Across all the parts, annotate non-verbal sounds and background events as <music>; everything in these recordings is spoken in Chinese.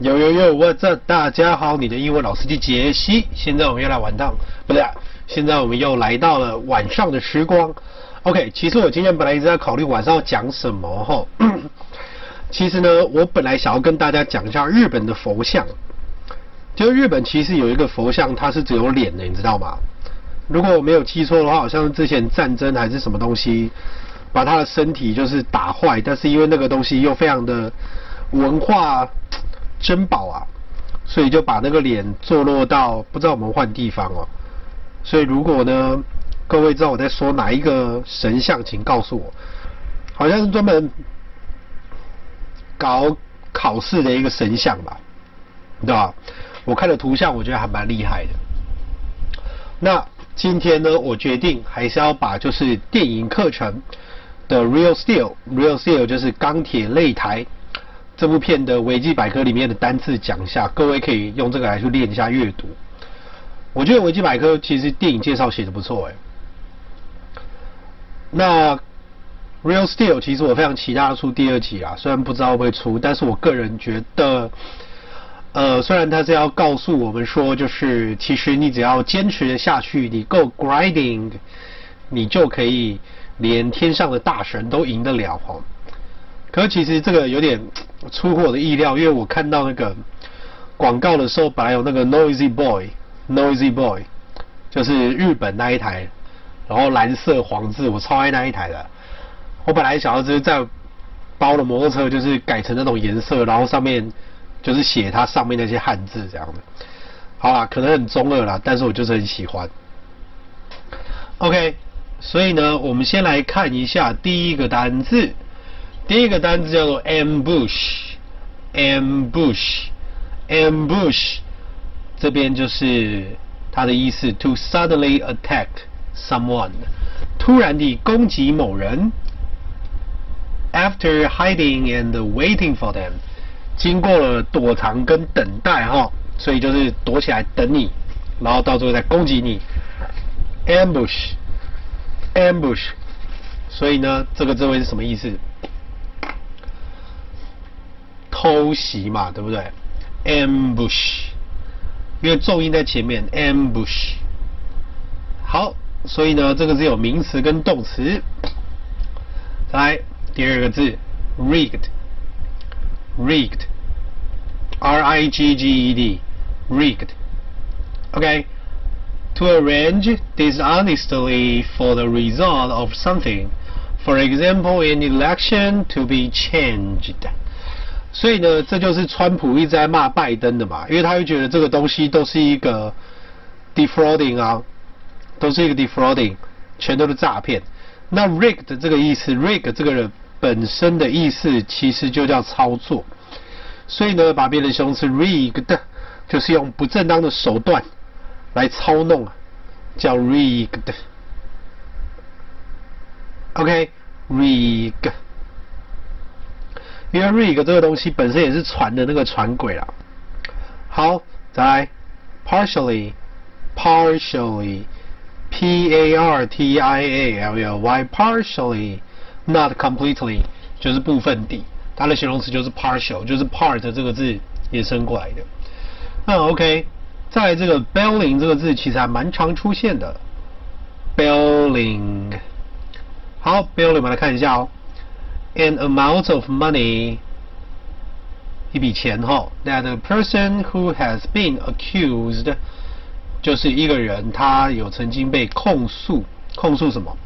呦呦呦，What's up？大家好，你的英文老司机杰西。现在我们又来玩到，不对，现在我们又来到了晚上的时光。OK，其实我今天本来一直在考虑晚上要讲什么哈。<coughs> 其实呢，我本来想要跟大家讲一下日本的佛像。就日本其实有一个佛像，它是只有脸的，你知道吗？如果我没有记错的话，好像之前战争还是什么东西，把他的身体就是打坏，但是因为那个东西又非常的文化。珍宝啊，所以就把那个脸坐落到不知道我们换地方哦。所以如果呢，各位知道我在说哪一个神像，请告诉我。好像是专门搞考试的一个神像吧，对吧？我看的图像，我觉得还蛮厉害的。那今天呢，我决定还是要把就是电影课程的 Real Steel，Real Steel 就是钢铁擂台。这部片的维基百科里面的单字讲一下，各位可以用这个来去练一下阅读。我觉得维基百科其实电影介绍写得不错哎。那 Real Steel 其实我非常期待出第二集啊，虽然不知道会不会出，但是我个人觉得，呃，虽然他是要告诉我们说，就是其实你只要坚持下去，你够 grinding，你就可以连天上的大神都赢得了哈。可是其实这个有点出乎我的意料，因为我看到那个广告的时候，本来有那个 Noisy Boy，Noisy Boy，就是日本那一台，然后蓝色黄字，我超爱那一台的。我本来想要就是在包的摩托车就是改成那种颜色，然后上面就是写它上面那些汉字这样的。好啦，可能很中二啦，但是我就是很喜欢。OK，所以呢，我们先来看一下第一个单字。第一个单词叫做 ambush，ambush，ambush，这边就是它的意思，to suddenly attack someone，突然地攻击某人。After hiding and waiting for them，经过了躲藏跟等待哈，所以就是躲起来等你，然后到最后再攻击你。ambush，ambush，所以呢，这个这位是什么意思？偷袭嘛，对不对？ambush，因为重音在前面，ambush。好，所以呢，这个是有名词跟动词。再来第二个字，rigged，rigged，R-I-G-G-E-D，rigged。OK，to arrange dishonestly for the result of something. For example, an election to be changed. 所以呢，这就是川普一直在骂拜登的嘛，因为他会觉得这个东西都是一个 defrauding 啊，都是一个 defrauding，全都是诈骗。那 rigged 这个意思，rig 这个人本身的意思其实就叫操作。所以呢，把别人形容词 rigged 就是用不正当的手段来操弄，叫 rigged。OK，rig。因为 rig 这个东西本身也是船的那个船轨啦。好，再来，partially，partially，p a r t i a l l y，partially，not completely，就是部分地，它的形容词就是 partial，就是 part 这个字衍生过来的。那 OK，在这个 billing 这个字其实还蛮常出现的，billing。好，billing 我们来看一下哦。An amount of money，一笔钱哈，that a person who has been accused，就是一个人他有曾经被控诉，控诉什么？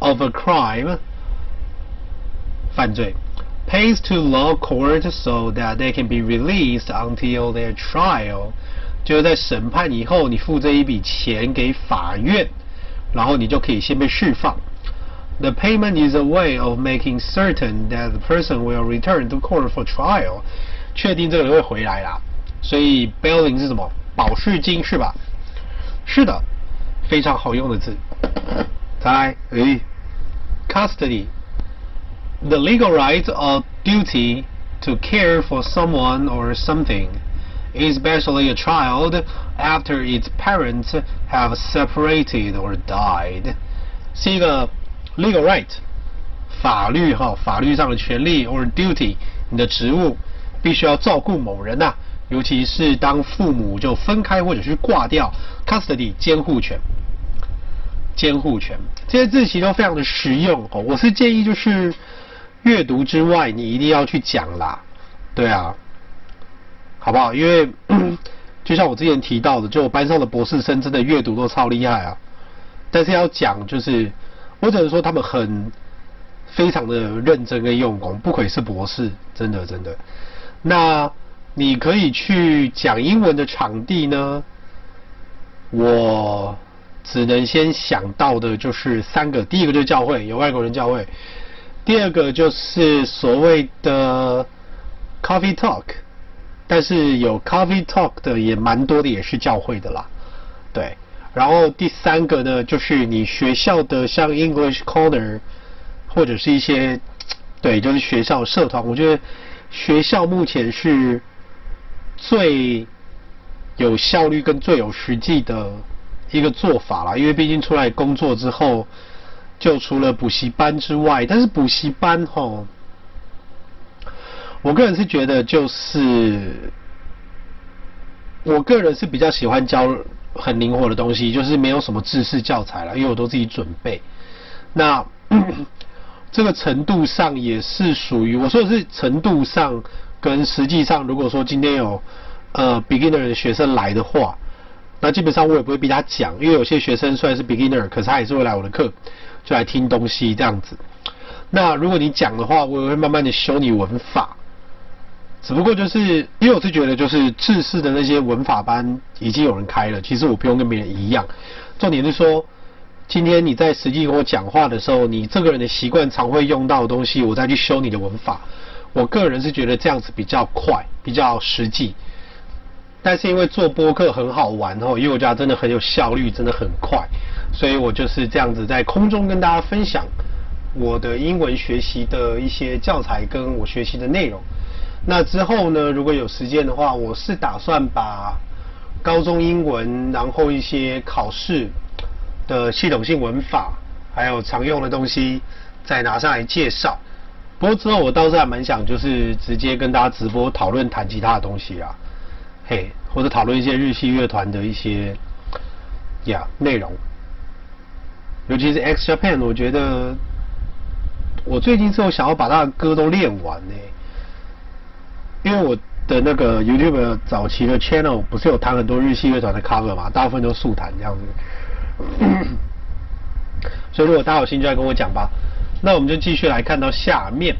Of a crime，犯罪，pays to law court so that they can be released until their trial，就是在审判以后，你付这一笔钱给法院，然后你就可以先被释放。 The payment is a way of making certain that the person will return to court for trial。确定这个人会回来啦，所以 bailing 是什么？保释金是吧？是的，非常好用的字。再来，诶，custody。The legal right or duty to care for someone or something, especially a child, after its parents have separated or died。是一个。 Legal right，法律哈，法律上的权利，or duty，你的职务，必须要照顾某人呐、尤其是当父母就分开或者是挂掉，custody 监护权，监护权这些字其实都非常的实用哦。我是建议就是阅读之外，你一定要去讲啦，对啊，好不好？因为 <clears throat> 就像我之前提到的，就我班上的博士生真的阅读都超厉害啊，但是要讲就是，我只能说他们很。非常的认真跟用功，不愧是博士，真的真的。那你可以去讲英文的场地呢？我只能先想到的就是三个，第一个就是教会，有外国人教会；第二个就是所谓的 coffee talk，但是有 coffee talk 的也蛮多的，也是教会的啦。对，然后第三个呢，就是你学校的像 English Corner。或者是一些，对，就是学校社团。我觉得学校目前是最有效率跟最有实际的一个做法啦。因为毕竟出来工作之后，就除了补习班之外，但是补习班吼，我个人是觉得就是，我个人是比较喜欢教很灵活的东西，就是没有什么制式教材啦，因为我都自己准备。那。<coughs> 这个程度上也是属于我说的是程度上跟实际上，如果说今天有呃 beginner 的学生来的话，那基本上我也不会逼他讲，因为有些学生虽然是 beginner，可是他也是会来我的课，就来听东西这样子。那如果你讲的话，我也会慢慢的修你文法。只不过就是因为我是觉得就是制式的那些文法班已经有人开了，其实我不用跟别人一样。重点是说。今天你在实际跟我讲话的时候，你这个人的习惯常会用到的东西，我再去修你的文法。我个人是觉得这样子比较快，比较实际。但是因为做播客很好玩哦，因为我觉得真的很有效率，真的很快，所以我就是这样子在空中跟大家分享我的英文学习的一些教材跟我学习的内容。那之后呢，如果有时间的话，我是打算把高中英文，然后一些考试。的系统性文法，还有常用的东西，再拿上来介绍。不过之后我倒是还蛮想，就是直接跟大家直播讨论弹吉他的东西啊，嘿，或者讨论一些日系乐团的一些呀内容。尤其是 X Japan，我觉得我最近之后想要把他的歌都练完呢，因为我的那个 YouTube 早期的 channel 不是有弹很多日系乐团的 cover 嘛，大部分都速弹这样子。<coughs> 所以如果大家有兴趣，来跟我讲吧。那我们就继续来看到下面，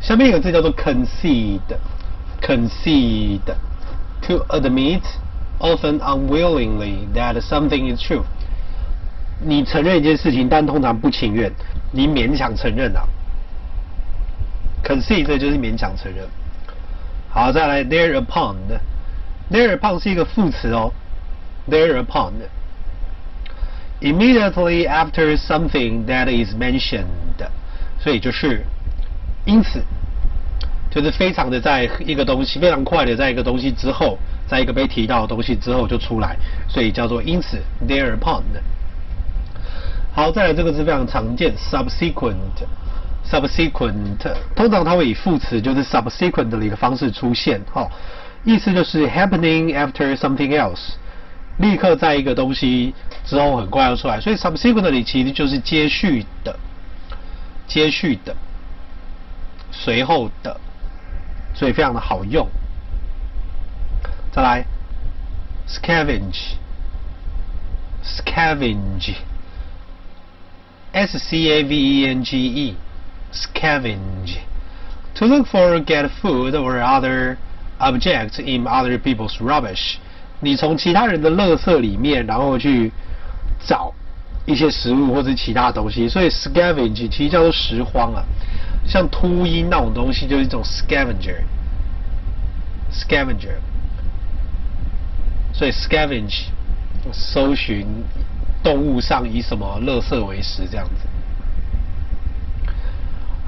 下面一个字叫做 concede，concede to admit often unwillingly that something is true。你承认一件事情，但通常不情愿，你勉强承认啊。concede 这就是勉强承认。好，再来 thereupon，thereupon 是一个副词哦，thereupon。Immediately after something that is mentioned，所以就是因此，就是非常的在一个东西非常快的在一个东西之后，在一个被提到的东西之后就出来，所以叫做因此 thereupon。好，再来这个是非常常见 subsequent Subsequent，通常它会以副词就是 subsequently 的方式出现，哈，意思就是 happening after something else。立刻在一个东西之后很快要出来，所以 subsequently 其实就是接续的、接续的、随后的，所以非常的好用。再来，scavenge，scavenge，S-C-A-V-E-N-G-E Scavenge to look for get food or other objects in other people's rubbish。你从其他人的垃圾里面，然后去找一些食物或者其他东西，所以 scavenge 其实叫做拾荒啊，像秃鹰那种东西就是一种 scavenger，scavenger，所以 scavenge 搜寻动物上以什么垃圾为食这样子。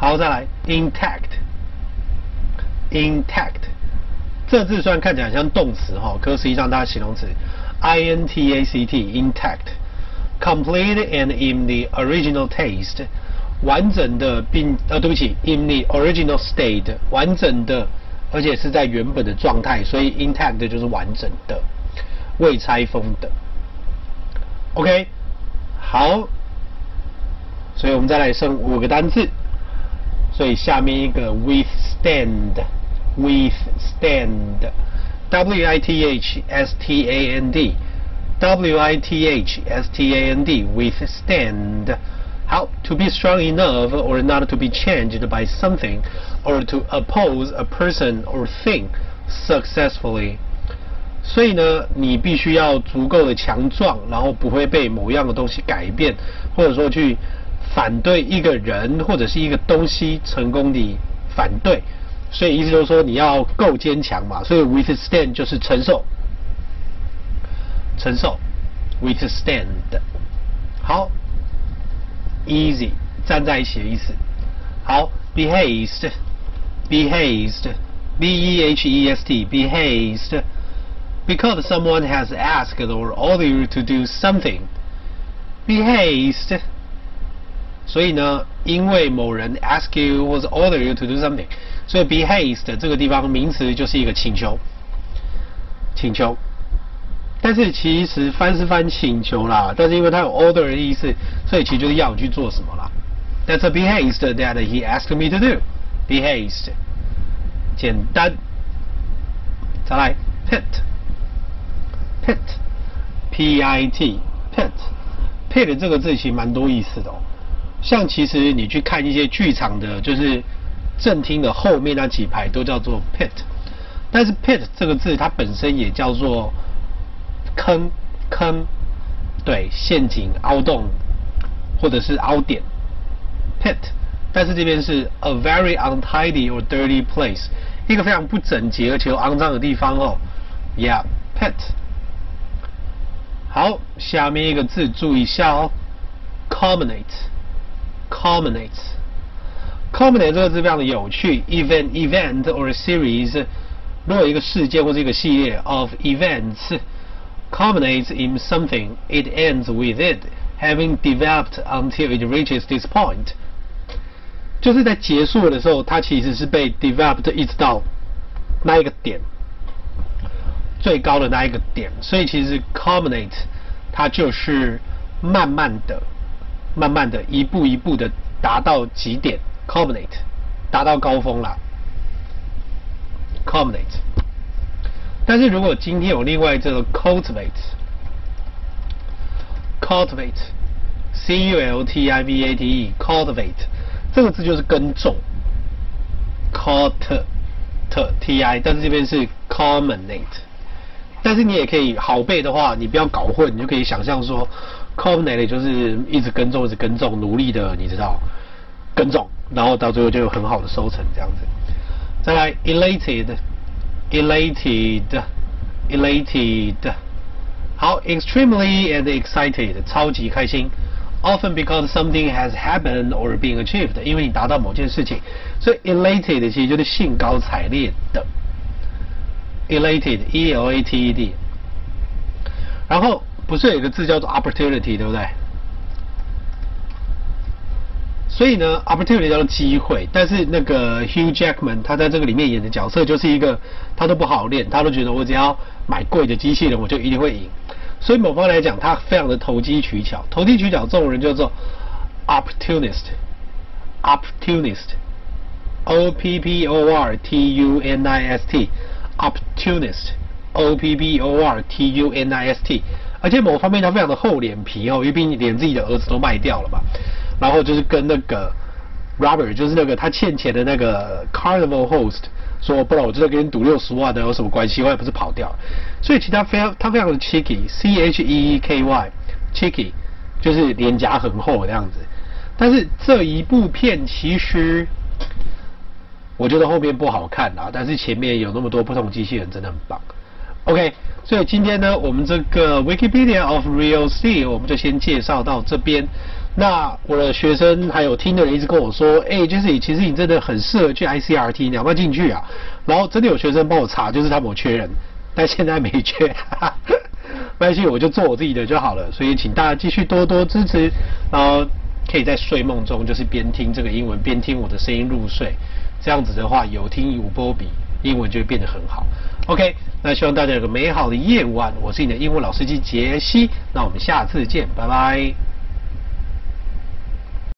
好，再来 intact，intact。这字虽然看起来像动词哈，可实际上它是形容词，I N T A C T，intact，complete and in the original taste，完整的并呃对不起，in the original state，完整的而且是在原本的状态，所以 intact 就是完整的，未拆封的。OK，好，所以我们再来剩五个单字，所以下面一个 withstand，withstand，W I T H S T A N D，W I T H S T A N D，withstand。好，to be strong enough or not to be changed by something or to oppose a person or thing successfully。所以呢，你必须要足够的强壮，然后不会被某样的东西改变，或者说去 反对一个人或者是一个东西成功的反对。所以意思就是说你要够坚强嘛。所以 withstand 就是承受，承受，withstand。好，easy 站在一起的意思。好，be hazed，be hazed，b e h e s t，be hazed。because someone has asked or ordered you to do something. Be haste. 所以呢，因为某人 ask you 或者 order you to do something，所以 be haste 这个地方名词就是一个请求，请求。但是其实翻是翻请求啦，但是因为它有 order 的意思，所以其实就是要你去做什么啦。That's a be haste that he asked me to do. Be haste，简单。再来，pit。Pit，P-I-T，Pit，Pit 这个字其实蛮多意思的哦。像其实你去看一些剧场的，就是正厅的后面那几排都叫做 Pit，但是 Pit 这个字它本身也叫做坑坑，对，陷阱、凹洞或者是凹点。Pit，但是这边是 a very untidy or dirty place，一个非常不整洁而且又肮脏的地方哦。Yeah，Pit。好，下面一个字注意一下哦，culminate ，culminate，culminate，culminate 这个字非常的有趣，event event or a series，如果一个事件或者一个系列 of events culminates in something, it ends with it having developed until it reaches this point，就是在结束的时候，它其实是被 developed 一直到那一个点。最高的那一个点，所以其实 culminate 它就是慢慢的、 慢慢的、一步一步的达到极点，culminate 达到高峰了，culminate。但是如果今天有另外这个 cultivate，cultivate，c u l t i v a t e，cultivate 这个字就是耕种，cult t i，但是这边是 culminate。但是你也可以好背的话，你不要搞混，你就可以想象说，culminate 就是一直耕种，一直耕种，努力的，你知道，耕种，然后到最后就有很好的收成这样子。再来，elated，elated，elated，好，extremely and excited，超级开心，often because something has happened or been achieved，因为你达到某件事情，所以 elated 其实就是兴高采烈的。elated, e l a t e d，然后不是有一个字叫做 opportunity，对不对？所以呢，opportunity 叫做机会，但是那个 Hugh Jackman 他在这个里面演的角色就是一个，他都不好练，他都觉得我只要买贵的机器人，我就一定会赢。所以某方来讲，他非常的投机取巧，投机取巧这种人叫做 opportunist，opportunist，o p p o r t u n i s t。Opportunist，O P P O R T U N I S T，而且某方面他非常的厚脸皮哦，因为毕竟连自己的儿子都卖掉了嘛。然后就是跟那个 Robert，就是那个他欠钱的那个 Carnival host 说，不然我就给你赌六十万的，有什么关系？我也不是跑掉。所以其他非常他非常的 cheeky，C H E E K Y，cheeky 就是脸颊很厚这样子。但是这一部片其实。我觉得后面不好看啊，但是前面有那么多不同机器人，真的很棒。OK，所以今天呢，我们这个 Wikipedia of Real see 我们就先介绍到这边。那我的学生还有听的人一直跟我说，哎，Jesse，其实你真的很适合去 ICRT，你要不要进去啊？然后真的有学生帮我查，就是他们有缺人，但现在没缺，哈哈，没关系，我就做我自己的就好了。所以请大家继续多多支持，然后可以在睡梦中就是边听这个英文边听我的声音入睡。这样子的话，有听无波比，英文就会变得很好。OK，那希望大家有个美好的夜晚。我是你的英文老司机杰西，那我们下次见，拜拜。